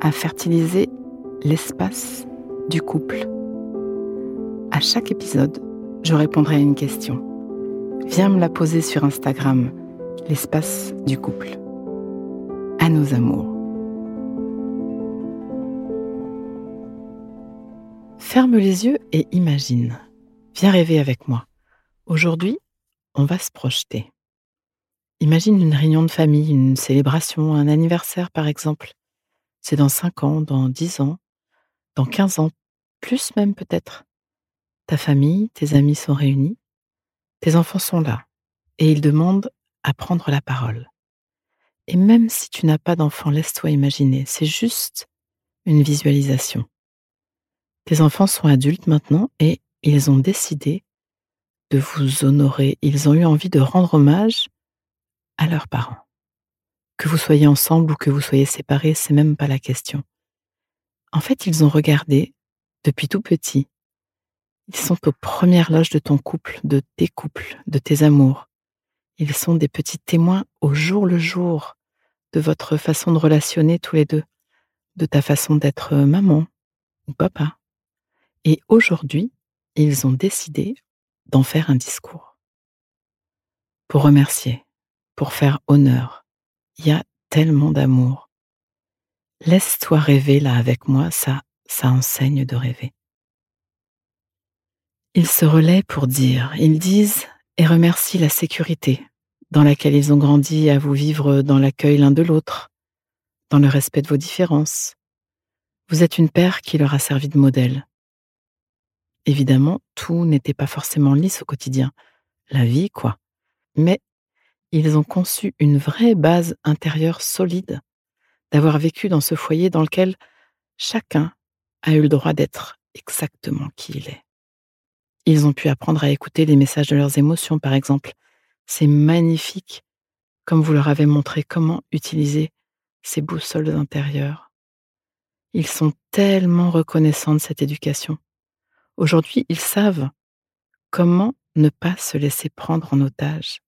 à fertiliser l'espace du couple. À chaque épisode, je répondrai à une question. Viens me la poser sur Instagram, l'espace du couple. À nos amours. Ferme les yeux et imagine. Viens rêver avec moi. Aujourd'hui, on va se projeter. Imagine une réunion de famille, une célébration, un anniversaire par exemple. C'est dans 5 ans, dans 10 ans, dans 15 ans, plus même peut-être. Ta famille, tes amis sont réunis, tes enfants sont là, et ils demandent à prendre la parole. Et même si tu n'as pas d'enfant, laisse-toi imaginer, c'est juste une visualisation. Tes enfants sont adultes maintenant et ils ont décidé de vous honorer, ils ont eu envie de rendre hommage à leurs parents. Que vous soyez ensemble ou que vous soyez séparés, c'est même pas la question. En fait, ils ont regardé depuis tout petit. Ils sont aux premières loges de ton couple, de tes couples, de tes amours. Ils sont des petits témoins au jour le jour de votre façon de relationner tous les deux, de ta façon d'être maman ou papa. Et aujourd'hui, ils ont décidé d'en faire un discours. Pour remercier, pour faire honneur. Il y a tellement d'amour. Laisse-toi rêver là avec moi, ça, ça enseigne de rêver. Ils se relaient pour dire, ils disent et remercient la sécurité dans laquelle ils ont grandi à vous vivre dans l'accueil l'un de l'autre, dans le respect de vos différences. Vous êtes une paire qui leur a servi de modèle. Évidemment, tout n'était pas forcément lisse au quotidien, la vie quoi. Mais ils ont conçu une vraie base intérieure solide, d'avoir vécu dans ce foyer dans lequel chacun a eu le droit d'être exactement qui il est. Ils ont pu apprendre à écouter les messages de leurs émotions, par exemple. C'est magnifique, comme vous leur avez montré comment utiliser ces boussoles intérieures. Ils sont tellement reconnaissants de cette éducation. Aujourd'hui, ils savent comment ne pas se laisser prendre en otage.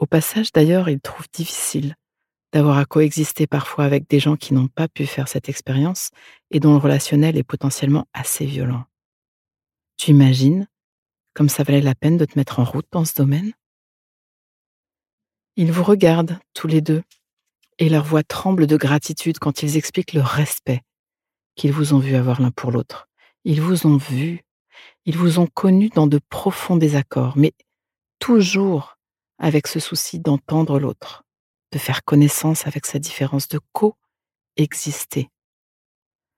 Au passage, d'ailleurs, ils trouvent difficile d'avoir à coexister parfois avec des gens qui n'ont pas pu faire cette expérience et dont le relationnel est potentiellement assez violent. Tu imagines comme ça valait la peine de te mettre en route dans ce domaine? Ils vous regardent tous les deux et leur voix tremble de gratitude quand ils expliquent le respect qu'ils vous ont vu avoir l'un pour l'autre. Ils vous ont vu, ils vous ont connu dans de profonds désaccords, mais toujours avec ce souci d'entendre l'autre, de faire connaissance avec sa différence, de co-exister.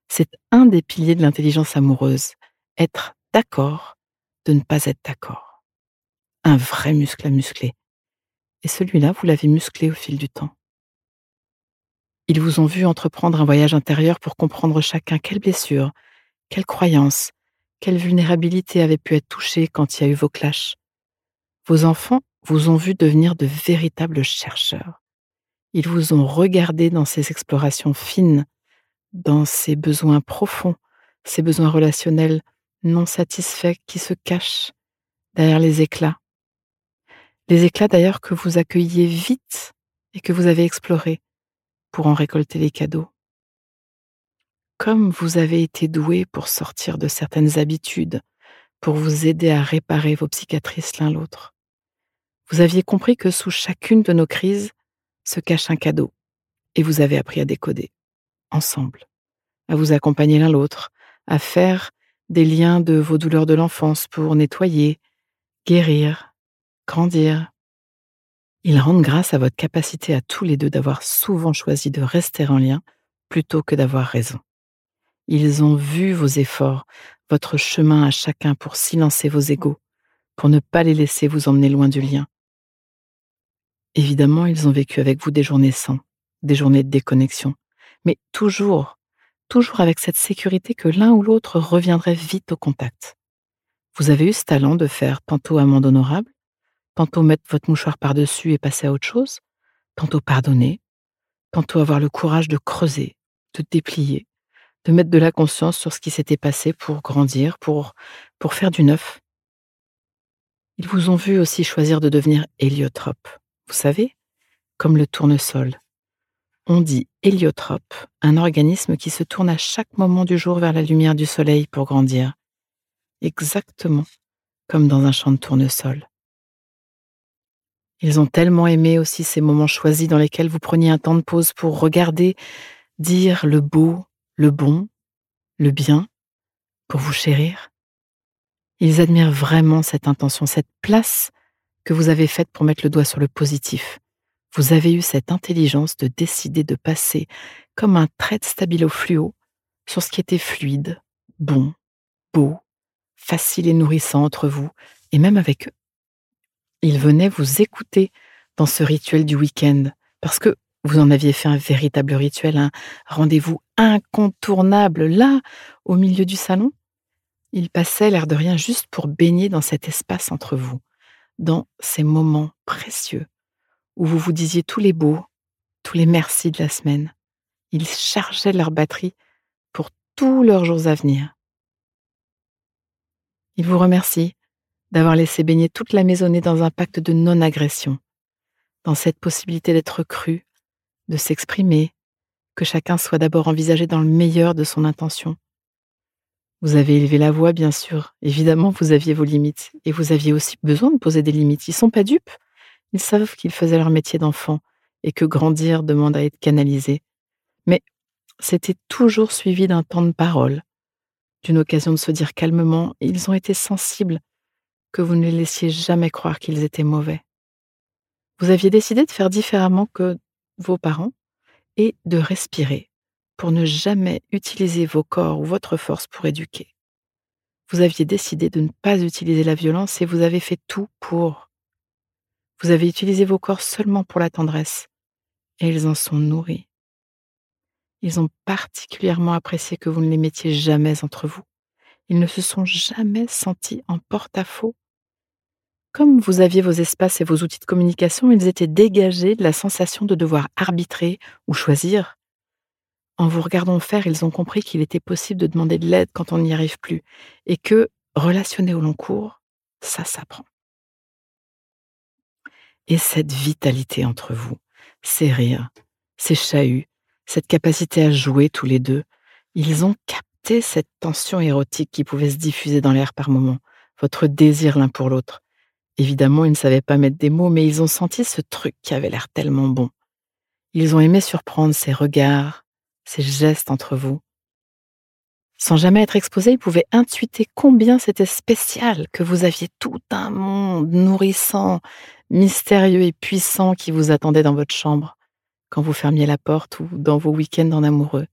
C'est un des piliers de l'intelligence amoureuse, être d'accord de ne pas être d'accord. Un vrai muscle à muscler. Et celui-là, vous l'avez musclé au fil du temps. Ils vous ont vu entreprendre un voyage intérieur pour comprendre chacun quelle blessure, quelle croyance, quelle vulnérabilité avait pu être touchée quand il y a eu vos clashs. Vos enfants vous ont vu devenir de véritables chercheurs. Ils vous ont regardé dans ces explorations fines, dans ces besoins profonds, ces besoins relationnels non satisfaits qui se cachent derrière les éclats. Les éclats d'ailleurs que vous accueilliez vite et que vous avez explorés pour en récolter les cadeaux. Comme vous avez été doué pour sortir de certaines habitudes, pour vous aider à réparer vos psychiatrices l'un l'autre. Vous aviez compris que sous chacune de nos crises se cache un cadeau, et vous avez appris à décoder, ensemble, à vous accompagner l'un l'autre, à faire des liens de vos douleurs de l'enfance pour nettoyer, guérir, grandir. Ils rendent grâce à votre capacité à tous les deux d'avoir souvent choisi de rester en lien plutôt que d'avoir raison. Ils ont vu vos efforts, votre chemin à chacun pour silencer vos égaux, pour ne pas les laisser vous emmener loin du lien. Évidemment, ils ont vécu avec vous des journées sans, des journées de déconnexion, mais toujours, toujours avec cette sécurité que l'un ou l'autre reviendrait vite au contact. Vous avez eu ce talent de faire tantôt amende honorable, tantôt mettre votre mouchoir par-dessus et passer à autre chose, tantôt pardonner, tantôt avoir le courage de creuser, de déplier, de mettre de la conscience sur ce qui s'était passé pour grandir, pour, pour faire du neuf. Ils vous ont vu aussi choisir de devenir héliotrope. Vous savez, comme le tournesol. On dit héliotrope, un organisme qui se tourne à chaque moment du jour vers la lumière du soleil pour grandir. Exactement comme dans un champ de tournesol. Ils ont tellement aimé aussi ces moments choisis dans lesquels vous preniez un temps de pause pour regarder, dire le beau, le bon, le bien, pour vous chérir. Ils admirent vraiment cette intention, cette place que vous avez faite pour mettre le doigt sur le positif. Vous avez eu cette intelligence de décider de passer comme un trait de stabilo fluo sur ce qui était fluide, bon, beau, facile et nourrissant entre vous, et même avec eux. Ils venaient vous écouter dans ce rituel du week-end, parce que vous en aviez fait un véritable rituel, un rendez-vous incontournable là, au milieu du salon. Ils passaient l'air de rien juste pour baigner dans cet espace entre vous, dans ces moments précieux où vous vous disiez tous les beaux, tous les merci de la semaine. Ils chargeaient leur batterie pour tous leurs jours à venir. Ils vous remercient d'avoir laissé baigner toute la maisonnée dans un pacte de non-agression, dans cette possibilité d'être cru, de s'exprimer, que chacun soit d'abord envisagé dans le meilleur de son intention. Vous avez élevé la voix, bien sûr. Évidemment, vous aviez vos limites. Et vous aviez aussi besoin de poser des limites. Ils sont pas dupes. Ils savent qu'ils faisaient leur métier d'enfant et que grandir demande à être canalisé. Mais c'était toujours suivi d'un temps de parole, d'une occasion de se dire calmement, ils ont été sensibles, que vous ne les laissiez jamais croire qu'ils étaient mauvais. Vous aviez décidé de faire différemment que vos parents et de respirer pour ne jamais utiliser vos corps ou votre force pour éduquer. Vous aviez décidé de ne pas utiliser la violence et vous avez fait tout pour. Vous avez utilisé vos corps seulement pour la tendresse et ils en sont nourris. Ils ont particulièrement apprécié que vous ne les mettiez jamais entre vous. Ils ne se sont jamais sentis en porte-à-faux comme vous aviez vos espaces et vos outils de communication, ils étaient dégagés de la sensation de devoir arbitrer ou choisir. En vous regardant faire, ils ont compris qu'il était possible de demander de l'aide quand on n'y arrive plus et que relationner au long cours, ça s'apprend. Et cette vitalité entre vous, ces rires, ces chahuts, cette capacité à jouer tous les deux, ils ont capté cette tension érotique qui pouvait se diffuser dans l'air par moments, votre désir l'un pour l'autre, Évidemment, ils ne savaient pas mettre des mots, mais ils ont senti ce truc qui avait l'air tellement bon. Ils ont aimé surprendre ces regards, ces gestes entre vous. Sans jamais être exposés, ils pouvaient intuiter combien c'était spécial, que vous aviez tout un monde nourrissant, mystérieux et puissant qui vous attendait dans votre chambre, quand vous fermiez la porte ou dans vos week-ends en amoureux.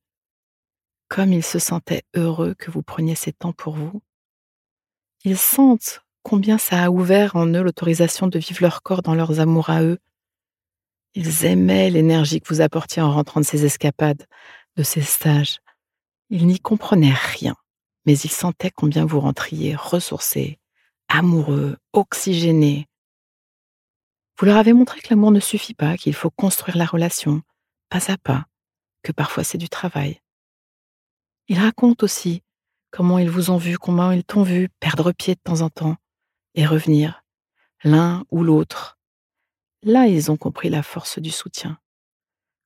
Comme ils se sentaient heureux que vous preniez ces temps pour vous. Ils sentent combien ça a ouvert en eux l'autorisation de vivre leur corps dans leurs amours à eux. Ils aimaient l'énergie que vous apportiez en rentrant de ces escapades, de ces stages. Ils n'y comprenaient rien, mais ils sentaient combien vous rentriez ressourcés, amoureux, oxygénés. Vous leur avez montré que l'amour ne suffit pas, qu'il faut construire la relation, pas à pas, que parfois c'est du travail. Ils racontent aussi comment ils vous ont vu, comment ils t'ont vu perdre pied de temps en temps, et revenir, l'un ou l'autre. Là, ils ont compris la force du soutien.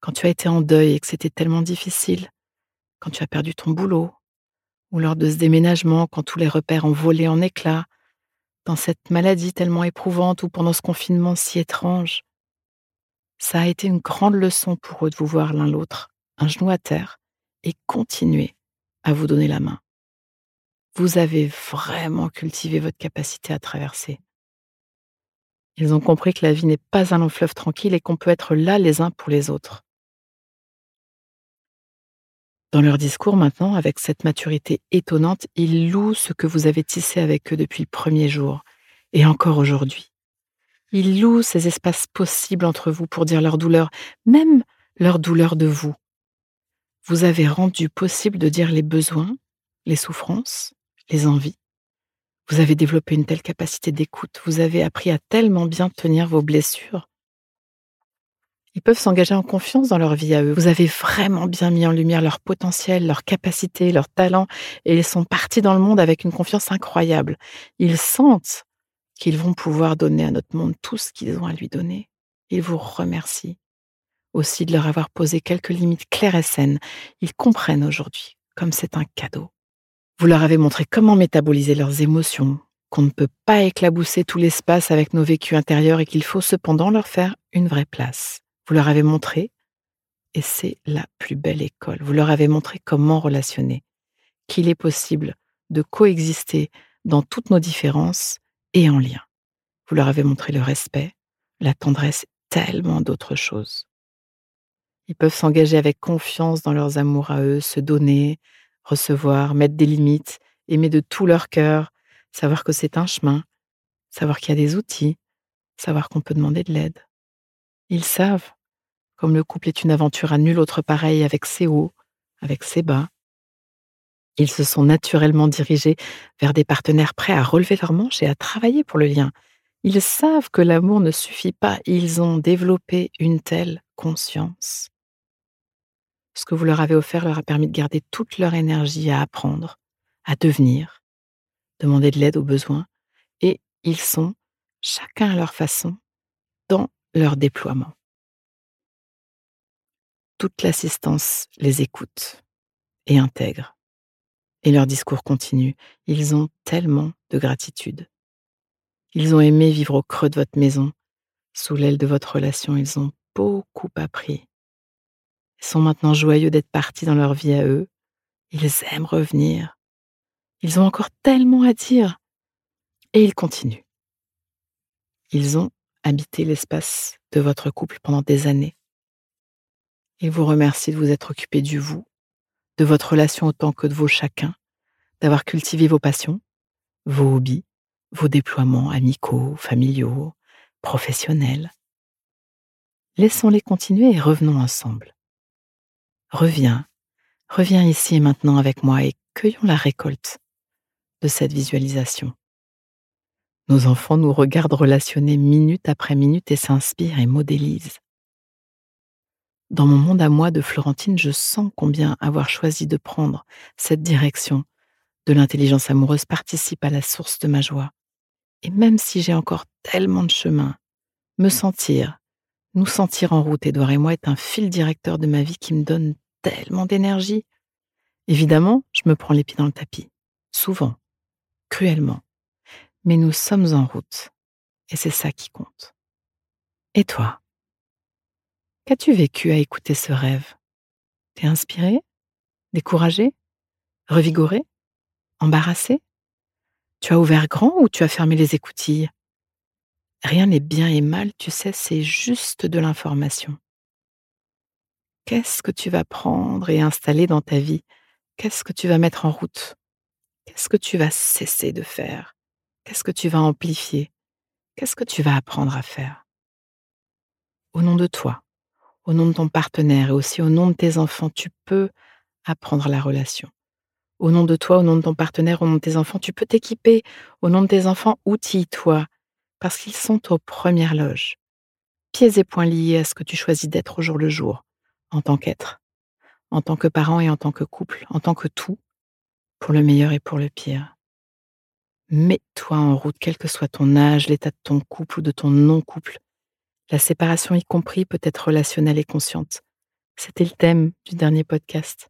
Quand tu as été en deuil et que c'était tellement difficile, quand tu as perdu ton boulot, ou lors de ce déménagement, quand tous les repères ont volé en éclats, dans cette maladie tellement éprouvante ou pendant ce confinement si étrange. Ça a été une grande leçon pour eux de vous voir l'un l'autre, un genou à terre, et continuer à vous donner la main. Vous avez vraiment cultivé votre capacité à traverser. Ils ont compris que la vie n'est pas un long fleuve tranquille et qu'on peut être là les uns pour les autres. Dans leur discours maintenant, avec cette maturité étonnante, ils louent ce que vous avez tissé avec eux depuis le premier jour et encore aujourd'hui. Ils louent ces espaces possibles entre vous pour dire leur douleur, même leur douleur de vous. Vous avez rendu possible de dire les besoins, les souffrances, les envies. Vous avez développé une telle capacité d'écoute, vous avez appris à tellement bien tenir vos blessures ils peuvent s'engager en confiance dans leur vie à eux. Vous avez vraiment bien mis en lumière leur potentiel, leur capacité, leur talent, et ils sont partis dans le monde avec une confiance incroyable. Ils sentent qu'ils vont pouvoir donner à notre monde tout ce qu'ils ont à lui donner. Ils vous remercient aussi de leur avoir posé quelques limites claires et saines. Ils comprennent aujourd'hui comme c'est un cadeau. Vous leur avez montré comment métaboliser leurs émotions, qu'on ne peut pas éclabousser tout l'espace avec nos vécus intérieurs et qu'il faut cependant leur faire une vraie place. Vous leur avez montré, et c'est la plus belle école, vous leur avez montré comment relationner, qu'il est possible de coexister dans toutes nos différences et en lien. Vous leur avez montré le respect, la tendresse, tellement d'autres choses. Ils peuvent s'engager avec confiance dans leurs amours à eux, se donner, recevoir, mettre des limites, aimer de tout leur cœur, savoir que c'est un chemin, savoir qu'il y a des outils, savoir qu'on peut demander de l'aide. Ils savent, comme le couple est une aventure à nul autre pareil avec ses hauts, avec ses bas. Ils se sont naturellement dirigés vers des partenaires prêts à relever leurs manches et à travailler pour le lien. Ils savent que l'amour ne suffit pas, ils ont développé une telle conscience. Ce que vous leur avez offert leur a permis de garder toute leur énergie à apprendre, à devenir, demander de l'aide aux besoins, et ils sont, chacun à leur façon, leur déploiement. Toute l'assistance les écoute et intègre. Et leur discours continue. Ils ont tellement de gratitude. Ils ont aimé vivre au creux de votre maison, sous l'aile de votre relation. Ils ont beaucoup appris. Ils sont maintenant joyeux d'être partis dans leur vie à eux. Ils aiment revenir. Ils ont encore tellement à dire. Et ils continuent. Ils ont habité l'espace de votre couple pendant des années. Ils vous remercient de vous être occupé du vous, de votre relation autant que de vos chacun, d'avoir cultivé vos passions, vos hobbies, vos déploiements amicaux, familiaux, professionnels. Laissons-les continuer et revenons ensemble. Reviens, reviens ici et maintenant avec moi et cueillons la récolte de cette visualisation. Nos enfants nous regardent relationner minute après minute et s'inspirent et modélisent. Dans mon monde à moi de Florentine, je sens combien avoir choisi de prendre cette direction de l'intelligence amoureuse participe à la source de ma joie. Et même si j'ai encore tellement de chemin, me sentir, nous sentir en route, Edouard et moi, est un fil directeur de ma vie qui me donne tellement d'énergie. Évidemment, je me prends les pieds dans le tapis, souvent, cruellement mais nous sommes en route, et c'est ça qui compte. Et toi? Qu'as-tu vécu à écouter ce rêve? T'es inspiré? Découragé? Revigoré? Embarrassé? Tu as ouvert grand ou tu as fermé les écoutilles? Rien n'est bien et mal, tu sais, c'est juste de l'information. Qu'est-ce que tu vas prendre et installer dans ta vie? Qu'est-ce que tu vas mettre en route? Qu'est-ce que tu vas cesser de faire? Qu'est-ce que tu vas amplifier? Qu'est-ce que tu vas apprendre à faire? Au nom de toi, au nom de ton partenaire et aussi au nom de tes enfants, tu peux apprendre la relation. Au nom de toi, au nom de ton partenaire, au nom de tes enfants, tu peux t'équiper. Au nom de tes enfants, outille-toi, parce qu'ils sont aux premières loges. Pieds et poings liés à ce que tu choisis d'être au jour le jour, en tant qu'être, en tant que parent et en tant que couple, en tant que tout, pour le meilleur et pour le pire. Mets-toi en route, quel que soit ton âge, l'état de ton couple ou de ton non-couple. La séparation y compris peut être relationnelle et consciente. C'était le thème du dernier podcast.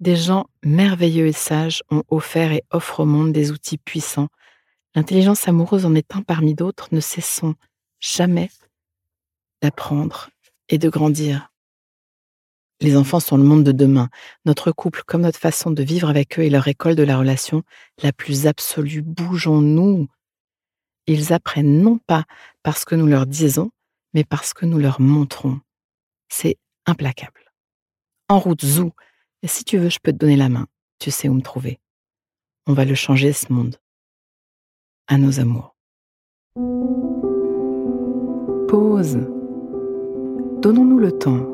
Des gens merveilleux et sages ont offert et offrent au monde des outils puissants. L'intelligence amoureuse en est un parmi d'autres. Ne cessons jamais d'apprendre et de grandir. Les enfants sont le monde de demain. Notre couple, comme notre façon de vivre avec eux, est leur école de la relation la plus absolue. Bougeons-nous. Ils apprennent non pas parce que nous leur disons, mais parce que nous leur montrons. C'est implacable. En route, zou. Et si tu veux, je peux te donner la main. Tu sais où me trouver. On va le changer, ce monde. À nos amours. Pause. Donnons-nous le temps,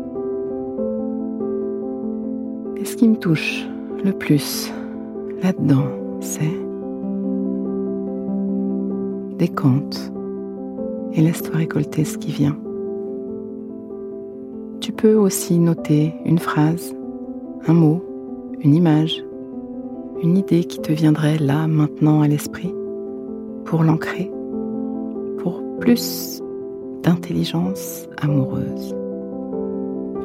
qui me touche le plus là-dedans, c'est décompte et laisse-toi récolter ce qui vient. Tu peux aussi noter une phrase, un mot, une image, une idée qui te viendrait là, maintenant à l'esprit, pour l'ancrer, pour plus d'intelligence amoureuse.